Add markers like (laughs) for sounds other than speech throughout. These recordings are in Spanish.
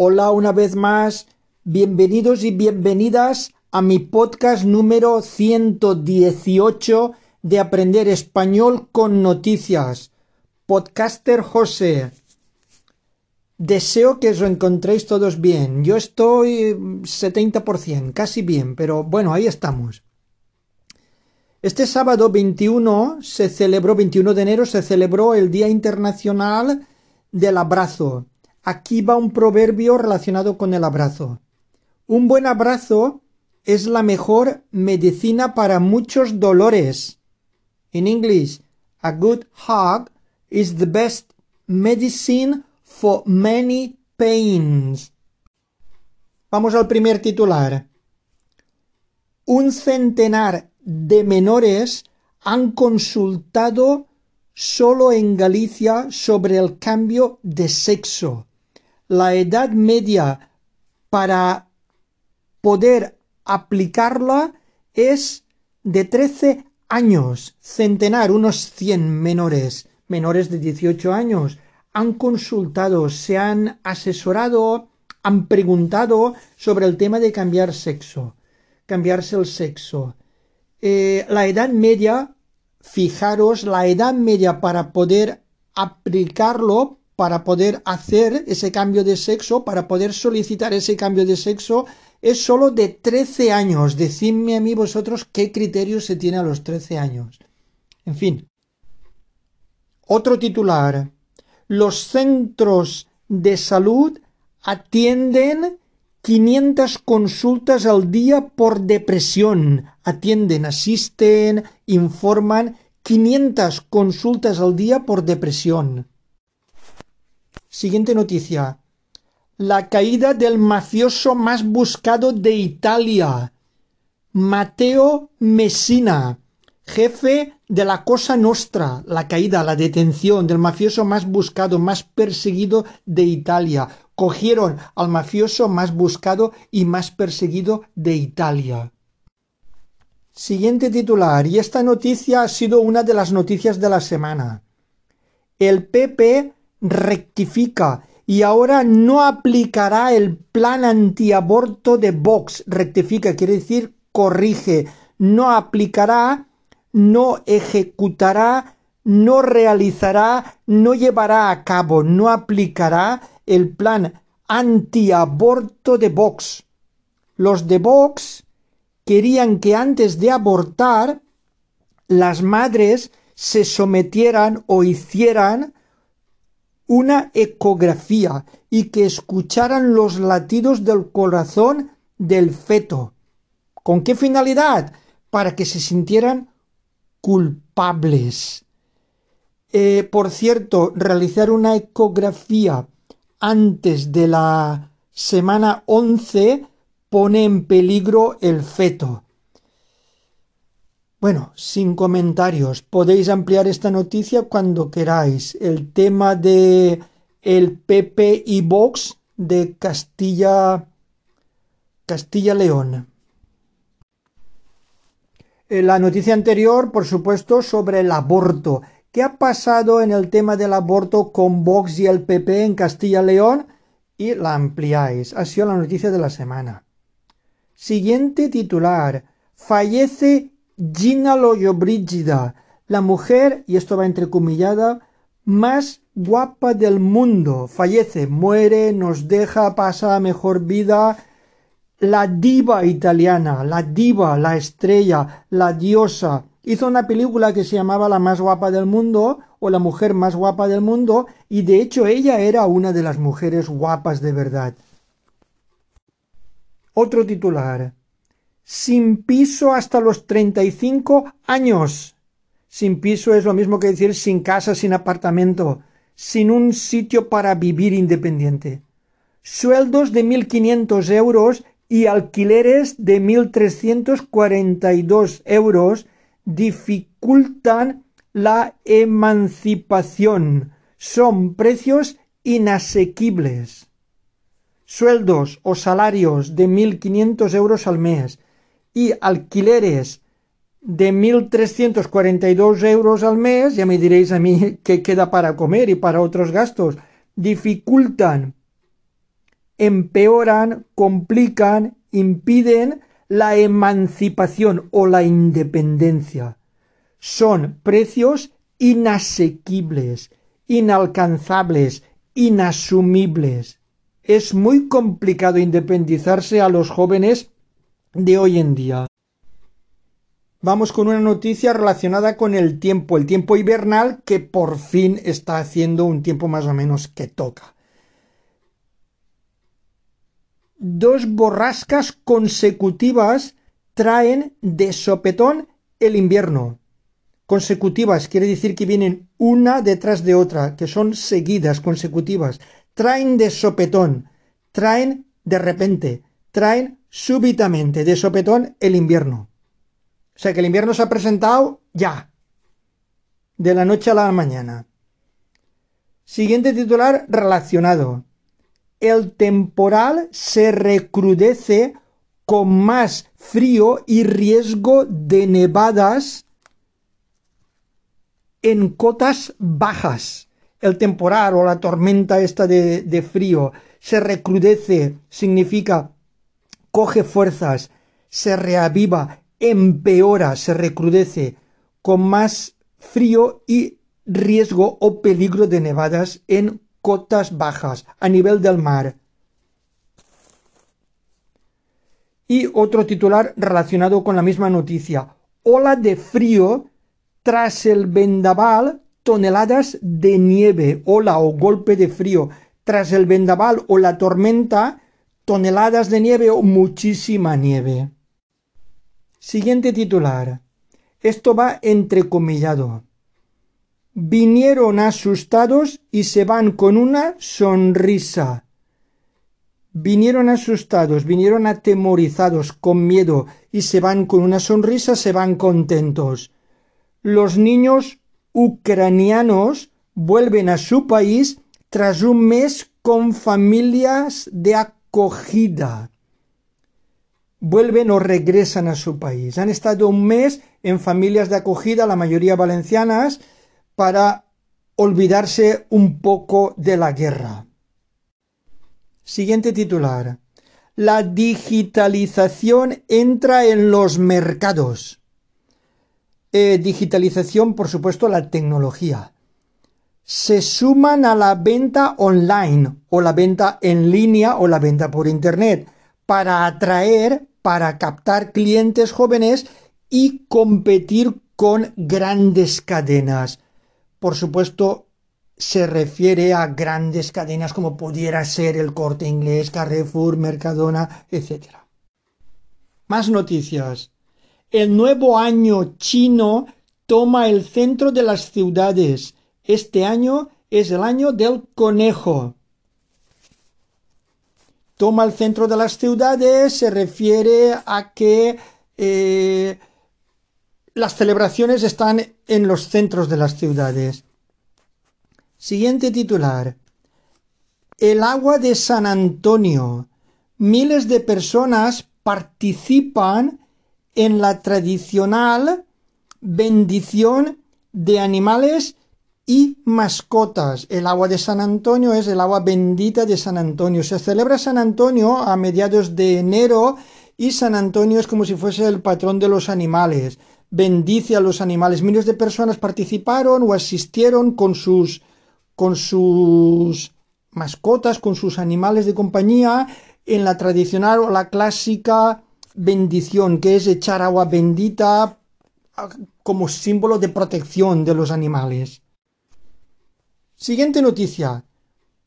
Hola una vez más, bienvenidos y bienvenidas a mi podcast número 118 de Aprender Español con Noticias. Podcaster José. Deseo que os encontréis todos bien. Yo estoy 70%, casi bien, pero bueno, ahí estamos. Este sábado 21 se celebró, 21 de enero, se celebró el Día Internacional del Abrazo. Aquí va un proverbio relacionado con el abrazo. Un buen abrazo es la mejor medicina para muchos dolores. In English, a good hug is the best medicine for many pains. Vamos al primer titular. Un centenar de menores han consultado solo en Galicia sobre el cambio de sexo la edad media para poder aplicarla es de 13 años, centenar, unos 100 menores, menores de 18 años, han consultado, se han asesorado, han preguntado sobre el tema de cambiar sexo, cambiarse el sexo. Eh, la edad media, fijaros, la edad media para poder aplicarlo para poder hacer ese cambio de sexo, para poder solicitar ese cambio de sexo, es solo de 13 años. Decidme a mí vosotros qué criterio se tiene a los 13 años. En fin. Otro titular. Los centros de salud atienden 500 consultas al día por depresión. Atienden, asisten, informan 500 consultas al día por depresión. Siguiente noticia. La caída del mafioso más buscado de Italia. Mateo Messina, jefe de la Cosa Nostra, la caída, la detención del mafioso más buscado, más perseguido de Italia. Cogieron al mafioso más buscado y más perseguido de Italia. Siguiente titular, y esta noticia ha sido una de las noticias de la semana. El PP rectifica y ahora no aplicará el plan antiaborto de Vox. Rectifica, quiere decir corrige. No aplicará, no ejecutará, no realizará, no llevará a cabo, no aplicará el plan antiaborto de Vox. Los de Vox querían que antes de abortar las madres se sometieran o hicieran una ecografía y que escucharan los latidos del corazón del feto. ¿Con qué finalidad? Para que se sintieran culpables. Eh, por cierto, realizar una ecografía antes de la semana 11 pone en peligro el feto. Bueno, sin comentarios. Podéis ampliar esta noticia cuando queráis. El tema de el PP y Vox de Castilla Castilla León. La noticia anterior, por supuesto, sobre el aborto. ¿Qué ha pasado en el tema del aborto con Vox y el PP en Castilla León? Y la ampliáis. Ha sido la noticia de la semana. Siguiente titular. Fallece Gina Brígida, la mujer, y esto va entrecomillada, más guapa del mundo. Fallece, muere, nos deja, pasa la mejor vida. La diva italiana, la diva, la estrella, la diosa. Hizo una película que se llamaba La más guapa del mundo o La mujer más guapa del mundo y de hecho ella era una de las mujeres guapas de verdad. Otro titular sin piso hasta los 35 años. Sin piso es lo mismo que decir sin casa, sin apartamento, sin un sitio para vivir independiente. Sueldos de 1.500 euros y alquileres de 1.342 euros dificultan la emancipación. Son precios inasequibles. Sueldos o salarios de 1.500 euros al mes y alquileres de 1.342 euros al mes, ya me diréis a mí (laughs) qué queda para comer y para otros gastos, dificultan empeoran, complican, impiden la emancipación o la independencia. Son precios inasequibles, inalcanzables, inasumibles. Es muy complicado independizarse a los jóvenes de hoy en día. Vamos con una noticia relacionada con el tiempo, el tiempo hibernal que por fin está haciendo un tiempo más o menos que toca. Dos borrascas consecutivas traen de sopetón el invierno. Consecutivas quiere decir que vienen una detrás de otra, que son seguidas, consecutivas. Traen de sopetón, traen de repente, traen súbitamente, de sopetón, el invierno. O sea que el invierno se ha presentado ya, de la noche a la mañana. Siguiente titular relacionado. El temporal se recrudece con más frío y riesgo de nevadas en cotas bajas. El temporal o la tormenta esta de, de frío se recrudece, significa coge fuerzas, se reaviva, empeora, se recrudece, con más frío y riesgo o peligro de nevadas en cotas bajas, a nivel del mar. Y otro titular relacionado con la misma noticia. Ola de frío tras el vendaval, toneladas de nieve, ola o golpe de frío. Tras el vendaval o la tormenta, toneladas de nieve o muchísima nieve. Siguiente titular. Esto va entrecomillado. Vinieron asustados y se van con una sonrisa. Vinieron asustados, vinieron atemorizados, con miedo, y se van con una sonrisa, se van contentos. Los niños ucranianos vuelven a su país tras un mes con familias de acogida vuelven o regresan a su país. Han estado un mes en familias de acogida, la mayoría valencianas, para olvidarse un poco de la guerra. Siguiente titular. La digitalización entra en los mercados. Eh, digitalización, por supuesto, la tecnología. Se suman a la venta online o la venta en línea o la venta por Internet para atraer, para captar clientes jóvenes y competir con grandes cadenas. Por supuesto, se refiere a grandes cadenas como pudiera ser el Corte Inglés, Carrefour, Mercadona, etc. Más noticias. El nuevo año chino toma el centro de las ciudades. Este año es el año del conejo toma el centro de las ciudades se refiere a que eh, las celebraciones están en los centros de las ciudades. Siguiente titular. El agua de San Antonio. Miles de personas participan en la tradicional bendición de animales y mascotas. El agua de San Antonio es el agua bendita de San Antonio. Se celebra San Antonio a mediados de enero y San Antonio es como si fuese el patrón de los animales. Bendice a los animales. Miles de personas participaron o asistieron con sus con sus mascotas, con sus animales de compañía en la tradicional o la clásica bendición, que es echar agua bendita como símbolo de protección de los animales. Siguiente noticia.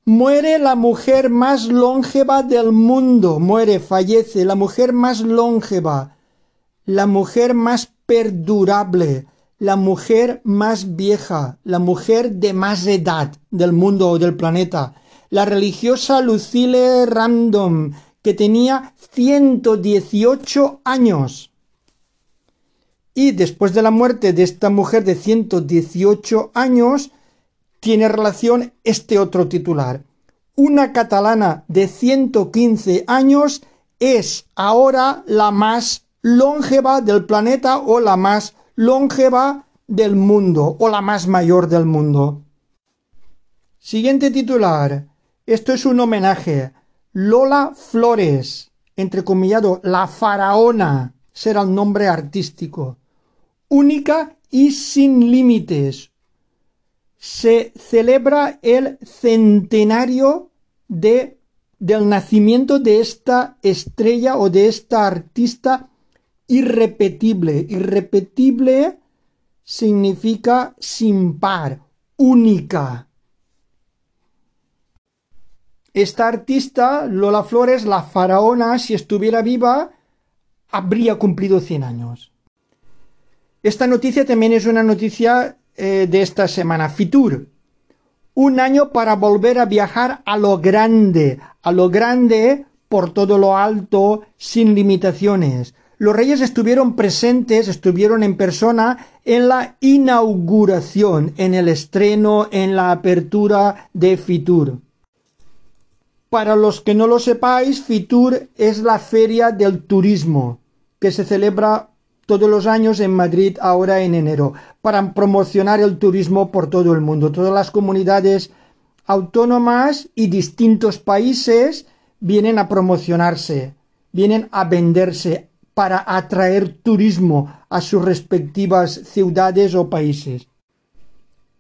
Muere la mujer más longeva del mundo. Muere, fallece la mujer más longeva, la mujer más perdurable, la mujer más vieja, la mujer de más edad del mundo o del planeta. La religiosa Lucille Random, que tenía 118 años. Y después de la muerte de esta mujer de 118 años, tiene relación este otro titular. Una catalana de 115 años es ahora la más longeva del planeta o la más longeva del mundo o la más mayor del mundo. Siguiente titular. Esto es un homenaje. Lola Flores, entrecomillado, la faraona, será el nombre artístico. Única y sin límites. Se celebra el centenario de, del nacimiento de esta estrella o de esta artista irrepetible. Irrepetible significa sin par, única. Esta artista, Lola Flores, la faraona, si estuviera viva, habría cumplido 100 años. Esta noticia también es una noticia eh, de esta semana. Fitur. Un año para volver a viajar a lo grande, a lo grande por todo lo alto, sin limitaciones. Los reyes estuvieron presentes, estuvieron en persona en la inauguración, en el estreno, en la apertura de Fitur. Para los que no lo sepáis, Fitur es la feria del turismo que se celebra todos los años en Madrid ahora en enero para promocionar el turismo por todo el mundo. Todas las comunidades autónomas y distintos países vienen a promocionarse, vienen a venderse para atraer turismo a sus respectivas ciudades o países.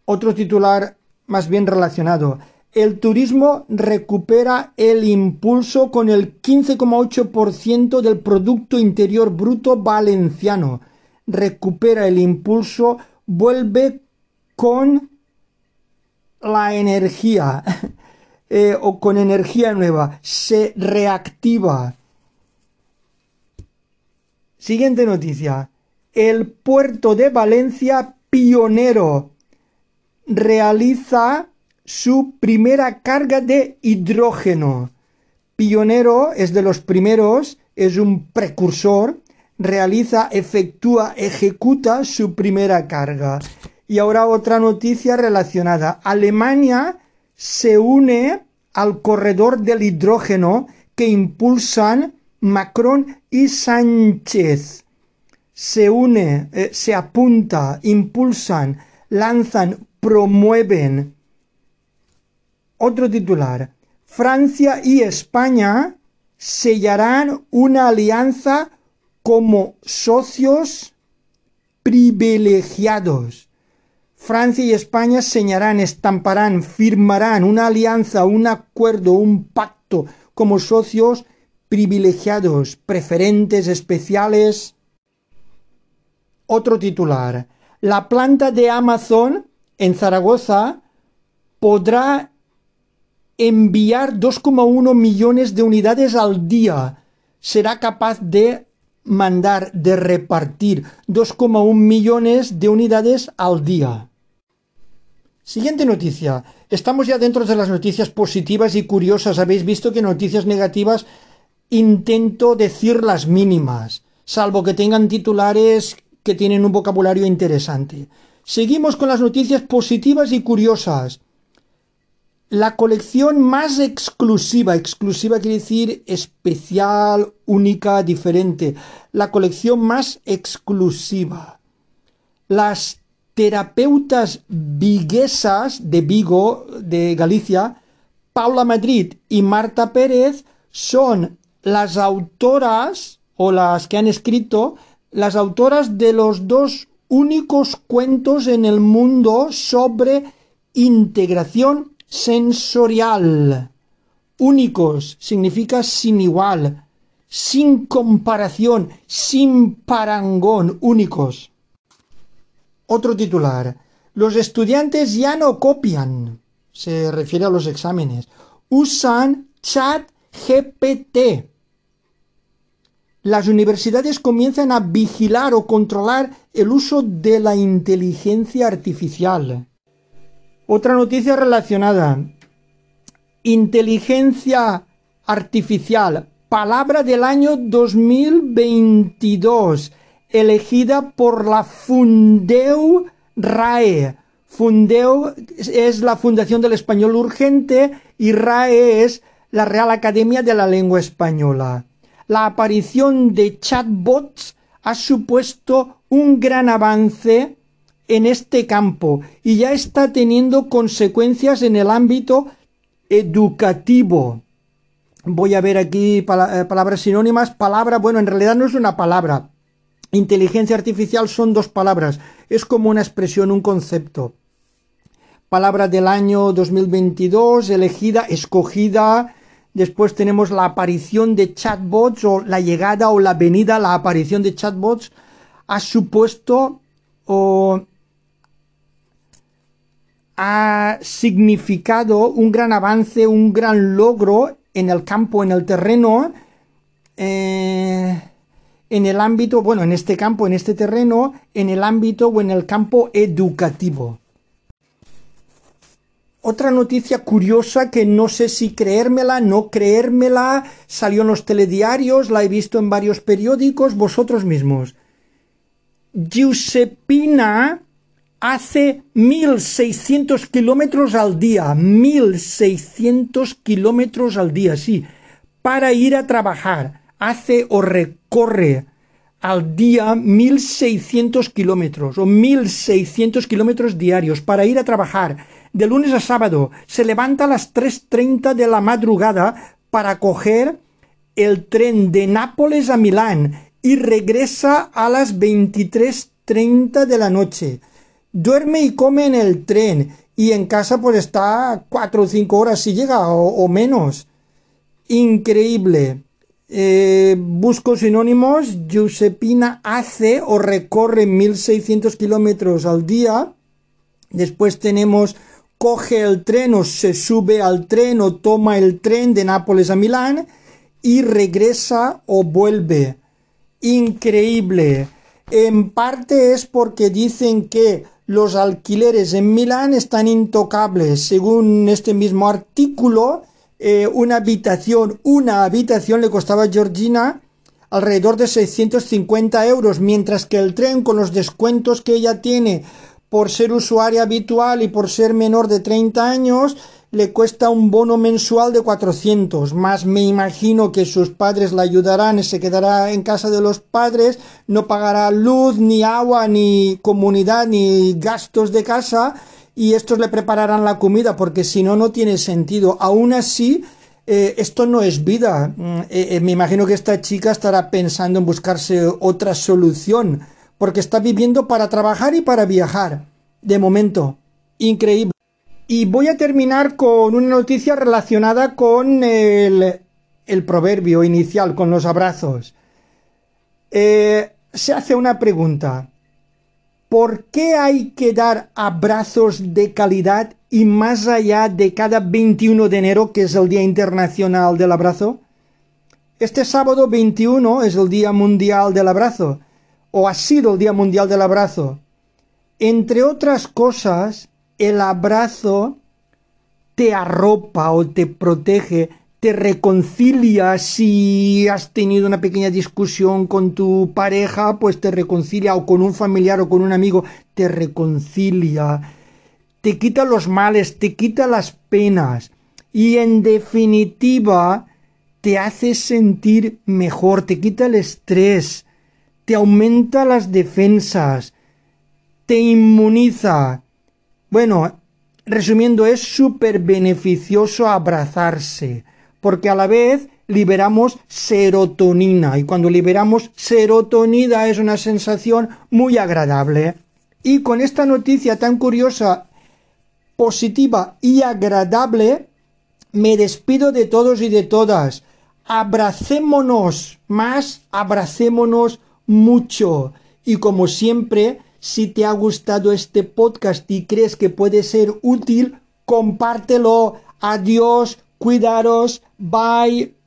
Otro titular más bien relacionado el turismo recupera el impulso con el 15,8% del Producto Interior Bruto valenciano. Recupera el impulso, vuelve con la energía (laughs) eh, o con energía nueva, se reactiva. Siguiente noticia. El puerto de Valencia, pionero, realiza su primera carga de hidrógeno. Pionero es de los primeros, es un precursor, realiza, efectúa, ejecuta su primera carga. Y ahora otra noticia relacionada. Alemania se une al corredor del hidrógeno que impulsan Macron y Sánchez. Se une, eh, se apunta, impulsan, lanzan, promueven otro titular. Francia y España sellarán una alianza como socios privilegiados. Francia y España señarán, estamparán, firmarán una alianza, un acuerdo, un pacto como socios privilegiados, preferentes, especiales. Otro titular. La planta de Amazon en Zaragoza podrá enviar 2,1 millones de unidades al día. Será capaz de mandar, de repartir 2,1 millones de unidades al día. Siguiente noticia. Estamos ya dentro de las noticias positivas y curiosas. Habéis visto que noticias negativas intento decir las mínimas, salvo que tengan titulares que tienen un vocabulario interesante. Seguimos con las noticias positivas y curiosas la colección más exclusiva, exclusiva quiere decir especial, única, diferente, la colección más exclusiva. Las terapeutas viguesas de Vigo, de Galicia, Paula Madrid y Marta Pérez son las autoras o las que han escrito, las autoras de los dos únicos cuentos en el mundo sobre integración sensorial. Únicos significa sin igual, sin comparación, sin parangón, únicos. Otro titular. Los estudiantes ya no copian, se refiere a los exámenes, usan chat GPT. Las universidades comienzan a vigilar o controlar el uso de la inteligencia artificial. Otra noticia relacionada. Inteligencia artificial. Palabra del año 2022. Elegida por la Fundeu RAE. Fundeu es la Fundación del Español Urgente y RAE es la Real Academia de la Lengua Española. La aparición de chatbots ha supuesto un gran avance en este campo y ya está teniendo consecuencias en el ámbito educativo. voy a ver aquí eh, palabras sinónimas. Palabra, bueno, en realidad no es una palabra. Inteligencia artificial son dos palabras. Es como una expresión, un concepto. Palabra del año 2022, elegida, escogida. Después tenemos la aparición de chatbots o la llegada o la venida, la aparición de chatbots ha supuesto o ha significado un gran avance, un gran logro en el campo, en el terreno, eh, en el ámbito, bueno, en este campo, en este terreno, en el ámbito o en el campo educativo. Otra noticia curiosa que no sé si creérmela, no creérmela, salió en los telediarios, la he visto en varios periódicos, vosotros mismos. Giuseppina hace 1600 kilómetros al día, 1600 kilómetros al día, sí, para ir a trabajar. Hace o recorre al día 1600 kilómetros o 1600 kilómetros diarios para ir a trabajar. De lunes a sábado se levanta a las 3.30 de la madrugada para coger el tren de Nápoles a Milán y regresa a las 23.30 de la noche duerme y come en el tren y en casa pues está cuatro o cinco horas si llega o, menos. Increíble. Eh, busco sinónimos. Giuseppina hace o recorre 1600 kilómetros al día. Después tenemos coge el tren o se sube al tren o toma el tren de Nápoles a Milán y regresa o vuelve. Increíble. En parte es porque dicen que los alquileres en Milán están intocables. Según este mismo artículo, eh, una habitación, una habitación le costaba a Georgina alrededor de 650 euros, mientras que el tren con los descuentos que ella tiene por ser usuaria habitual y por ser menor de 30 años, le cuesta un bono mensual de 400, más me imagino que sus padres la ayudarán, se quedará en casa de los padres, no pagará luz, ni agua, ni comunidad, ni gastos de casa, y estos le prepararán la comida, porque si no, no tiene sentido. Aún así, eh, esto no es vida. Mm, eh, eh, me imagino que esta chica estará pensando en buscarse otra solución, porque está viviendo para trabajar y para viajar. De momento, increíble. Y voy a terminar con una noticia relacionada con el, proverbio inicial, con los abrazos. Eh, se hace una pregunta. ¿Por qué hay que dar abrazos de calidad y más allá de cada 21 de enero, que es el Día Internacional del Abrazo? Este sábado 21 es el Día Mundial del Abrazo, o ha sido el Día Mundial del Abrazo. Entre otras cosas, el abrazo te arropa o te protege, te reconcilia. Si has tenido una pequeña discusión con tu pareja, pues te reconcilia o con un familiar o con un amigo, te reconcilia, te quita los males, te quita las penas. Y en definitiva te hace sentir mejor, te quita el estrés, te aumenta las defensas, te inmuniza, bueno, resumiendo, es súper beneficioso abrazarse, porque a la vez liberamos serotonina y cuando liberamos serotonina es una sensación muy agradable. Y con esta noticia tan curiosa, positiva y agradable, me despido de todos y de todas. Abracémonos más, abracémonos mucho. Y como siempre, si te ha gustado este podcast y crees que puede ser útil, compártelo. Adiós, cuidaros, bye.